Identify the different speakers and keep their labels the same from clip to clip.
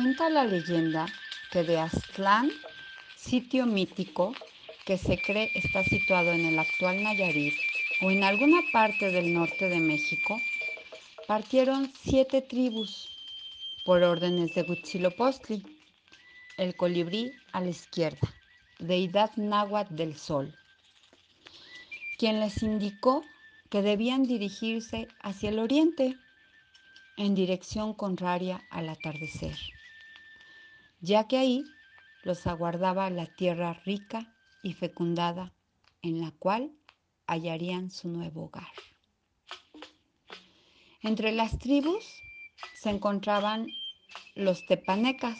Speaker 1: Cuenta la leyenda que de Aztlán, sitio mítico que se cree está situado en el actual Nayarit o en alguna parte del norte de México, partieron siete tribus por órdenes de Huitzilopochtli, el colibrí a la izquierda, deidad náhuatl del sol, quien les indicó que debían dirigirse hacia el oriente en dirección contraria al atardecer, ya que ahí los aguardaba la tierra rica y fecundada en la cual hallarían su nuevo hogar. Entre las tribus se encontraban los tepanecas,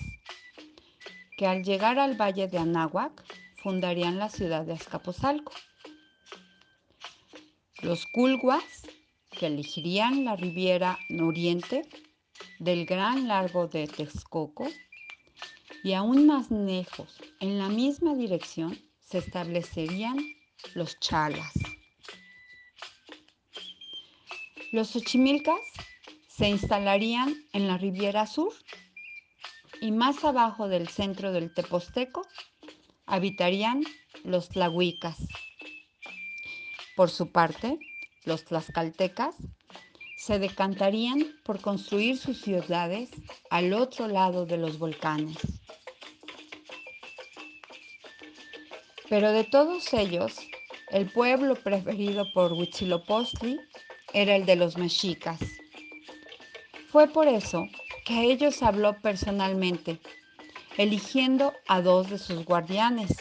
Speaker 1: que al llegar al valle de Anáhuac fundarían la ciudad de Azcapotzalco. Los culguas, que elegirían la riviera oriente del gran largo de Texcoco, y aún más lejos, en la misma dirección, se establecerían los chalas. Los ochimilcas se instalarían en la Riviera Sur y más abajo del centro del Teposteco habitarían los tlahuicas. Por su parte, los tlaxcaltecas se decantarían por construir sus ciudades al otro lado de los volcanes. Pero de todos ellos, el pueblo preferido por Huitzilopochtli era el de los mexicas. Fue por eso que a ellos habló personalmente, eligiendo a dos de sus guardianes,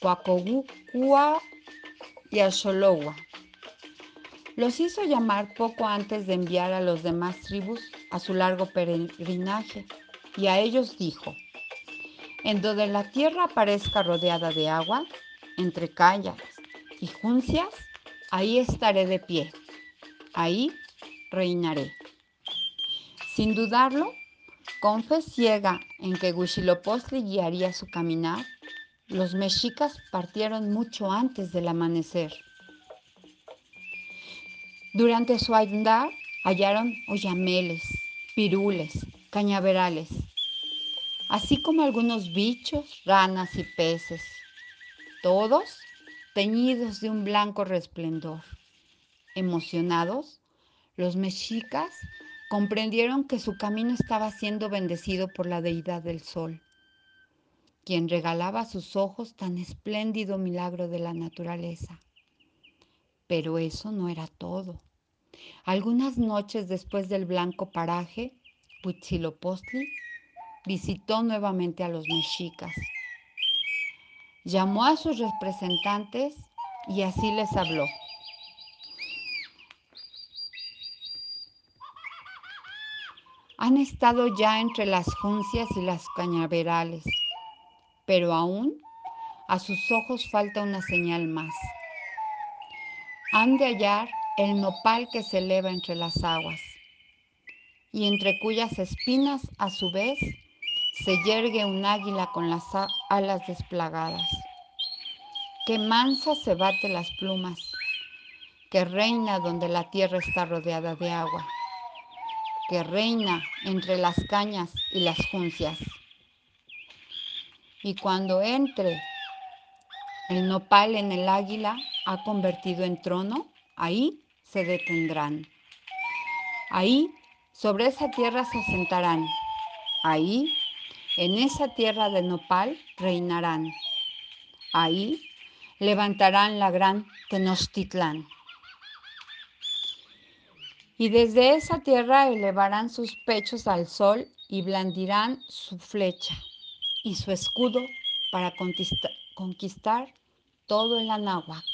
Speaker 1: Coacogucua y a Los hizo llamar poco antes de enviar a los demás tribus a su largo peregrinaje y a ellos dijo, en donde la tierra aparezca rodeada de agua, entre callas y juncias, ahí estaré de pie, ahí reinaré. Sin dudarlo, con fe ciega en que Huitzilopochtli guiaría su caminar, los mexicas partieron mucho antes del amanecer. Durante su andar hallaron oyameles, pirules, cañaverales, así como algunos bichos, ranas y peces, todos teñidos de un blanco resplendor. Emocionados, los mexicas comprendieron que su camino estaba siendo bendecido por la deidad del sol quien regalaba a sus ojos tan espléndido milagro de la naturaleza. Pero eso no era todo. Algunas noches después del blanco paraje, Huitzilopochtli visitó nuevamente a los mexicas. Llamó a sus representantes y así les habló. Han estado ya entre las juncias y las cañaverales pero aún a sus ojos falta una señal más. Han de hallar el nopal que se eleva entre las aguas y entre cuyas espinas a su vez se yergue un águila con las alas desplagadas. Que mansa se bate las plumas, que reina donde la tierra está rodeada de agua, que reina entre las cañas y las juncias y cuando entre el nopal en el águila ha convertido en trono, ahí se detendrán. Ahí sobre esa tierra se sentarán. Ahí, en esa tierra de nopal, reinarán. Ahí levantarán la gran Tenochtitlán. Y desde esa tierra elevarán sus pechos al sol y blandirán su flecha y su escudo para conquistar, todo el Anáhuac.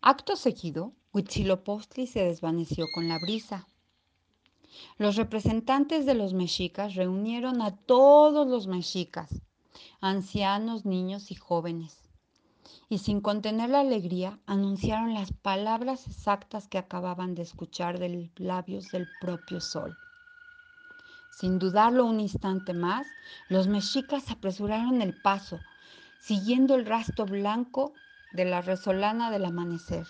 Speaker 1: Acto seguido, Huitzilopochtli se desvaneció con la brisa. Los representantes de los mexicas reunieron a todos los mexicas, ancianos, niños y jóvenes, y sin contener la alegría anunciaron las palabras exactas que acababan de escuchar de labios del propio sol. Sin dudarlo un instante más, los mexicas apresuraron el paso, siguiendo el rastro blanco de la resolana del amanecer.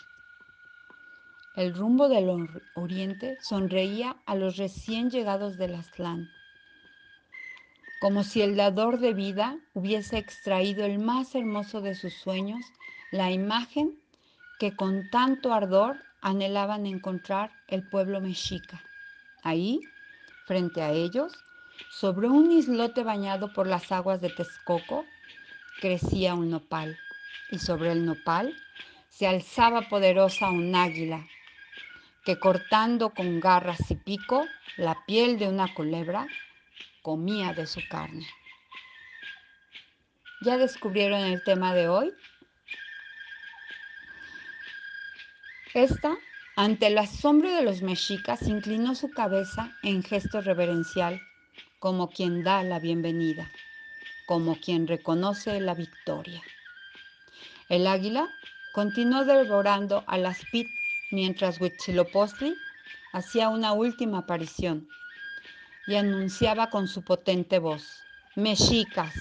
Speaker 1: el rumbo del oriente sonreía a los recién llegados del Aztlán, como si el dador de vida hubiese extraído el más hermoso de sus sueños, la imagen que con tanto ardor anhelaban encontrar el pueblo mexica. Ahí, frente a ellos, sobre un islote bañado por las aguas de Texcoco, crecía un nopal, y sobre el nopal se alzaba poderosa un águila, que cortando con garras y pico la piel de una culebra, comía de su carne. ¿Ya descubrieron el tema de hoy? Esta, ante el asombro de los mexicas, inclinó su cabeza en gesto reverencial, como quien da la bienvenida, como quien reconoce la victoria. El águila continuó devorando a las pit mientras Huitzilopochtli hacía una última aparición y anunciaba con su potente voz, Mexicas,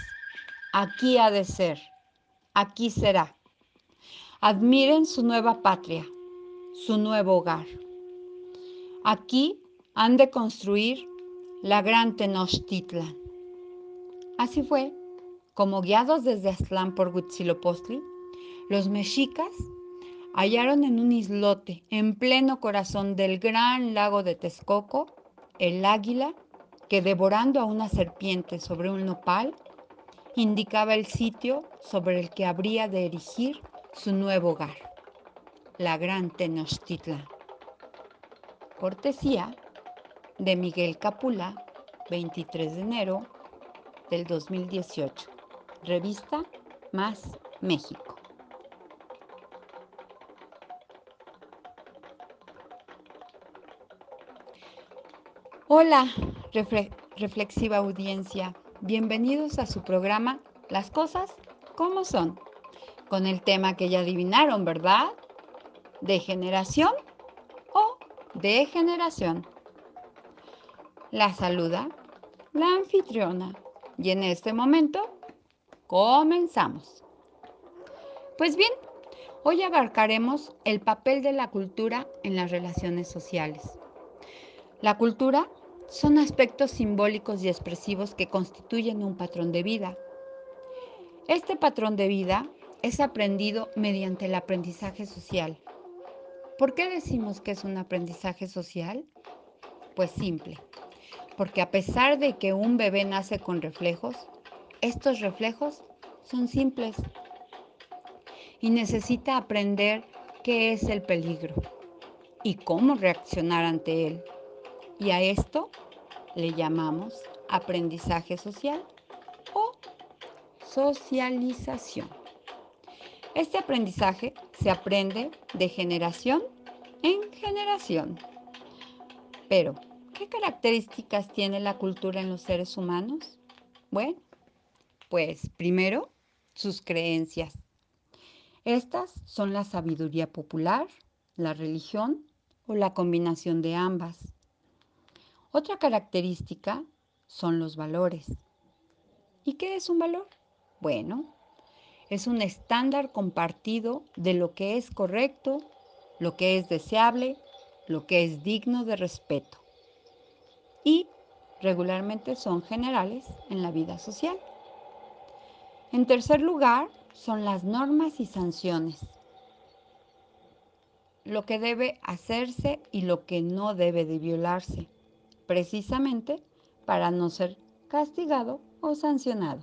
Speaker 1: aquí ha de ser, aquí será. Admiren su nueva patria, su nuevo hogar. Aquí han de construir la gran Tenochtitlan. Así fue como guiados desde Aztlán por Huitzilopochtli, los mexicas hallaron en un islote en pleno corazón del gran lago de Texcoco el águila que devorando a una serpiente sobre un nopal indicaba el sitio sobre el que habría de erigir su nuevo hogar, la gran Tenochtitlan. Cortesía de Miguel Capula, 23 de enero del 2018. Revista Más México. Hola, reflexiva audiencia. Bienvenidos a su programa Las cosas como son, con el tema que ya adivinaron, ¿verdad? De generación o de generación. La saluda la anfitriona y en este momento comenzamos. Pues bien, hoy abarcaremos el papel de la cultura en las relaciones sociales. La cultura son aspectos simbólicos y expresivos que constituyen un patrón de vida. Este patrón de vida es aprendido mediante el aprendizaje social. ¿Por qué decimos que es un aprendizaje social? Pues simple, porque a pesar de que un bebé nace con reflejos, estos reflejos son simples y necesita aprender qué es el peligro y cómo reaccionar ante él. Y a esto le llamamos aprendizaje social o socialización. Este aprendizaje se aprende de generación en generación. Pero, ¿qué características tiene la cultura en los seres humanos? Bueno, pues primero, sus creencias. Estas son la sabiduría popular, la religión o la combinación de ambas. Otra característica son los valores. ¿Y qué es un valor? Bueno, es un estándar compartido de lo que es correcto, lo que es deseable, lo que es digno de respeto. Y regularmente son generales en la vida social. En tercer lugar, son las normas y sanciones. Lo que debe hacerse y lo que no debe de violarse precisamente para no ser castigado o sancionado.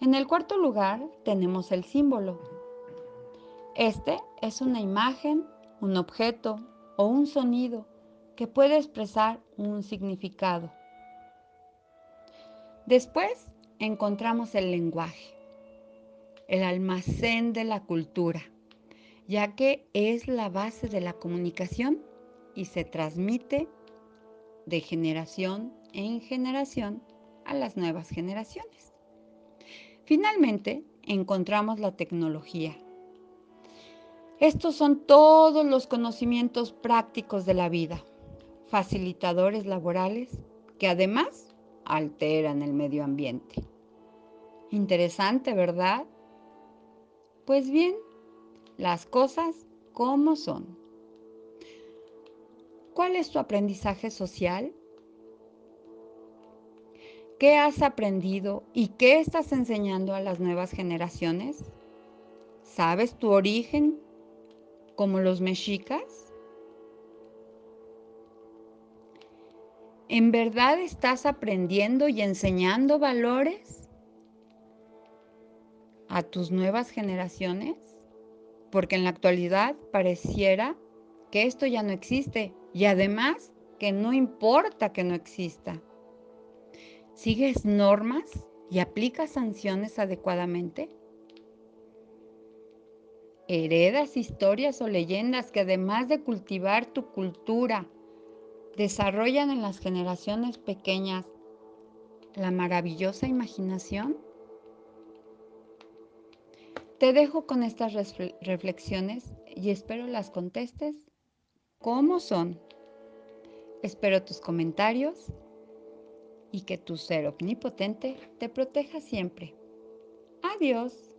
Speaker 1: En el cuarto lugar tenemos el símbolo. Este es una imagen, un objeto o un sonido que puede expresar un significado. Después encontramos el lenguaje, el almacén de la cultura, ya que es la base de la comunicación y se transmite de generación en generación a las nuevas generaciones. Finalmente, encontramos la tecnología. Estos son todos los conocimientos prácticos de la vida, facilitadores laborales que además alteran el medio ambiente. Interesante, ¿verdad? Pues bien, las cosas como son. ¿Cuál es tu aprendizaje social? ¿Qué has aprendido y qué estás enseñando a las nuevas generaciones? ¿Sabes tu origen como los mexicas? ¿En verdad estás aprendiendo y enseñando valores a tus nuevas generaciones? Porque en la actualidad pareciera que esto ya no existe y además que no importa que no exista. ¿Sigues normas y aplicas sanciones adecuadamente? ¿Heredas historias o leyendas que además de cultivar tu cultura, desarrollan en las generaciones pequeñas la maravillosa imaginación? Te dejo con estas reflexiones y espero las contestes como son. Espero tus comentarios y que tu ser omnipotente te proteja siempre. Adiós.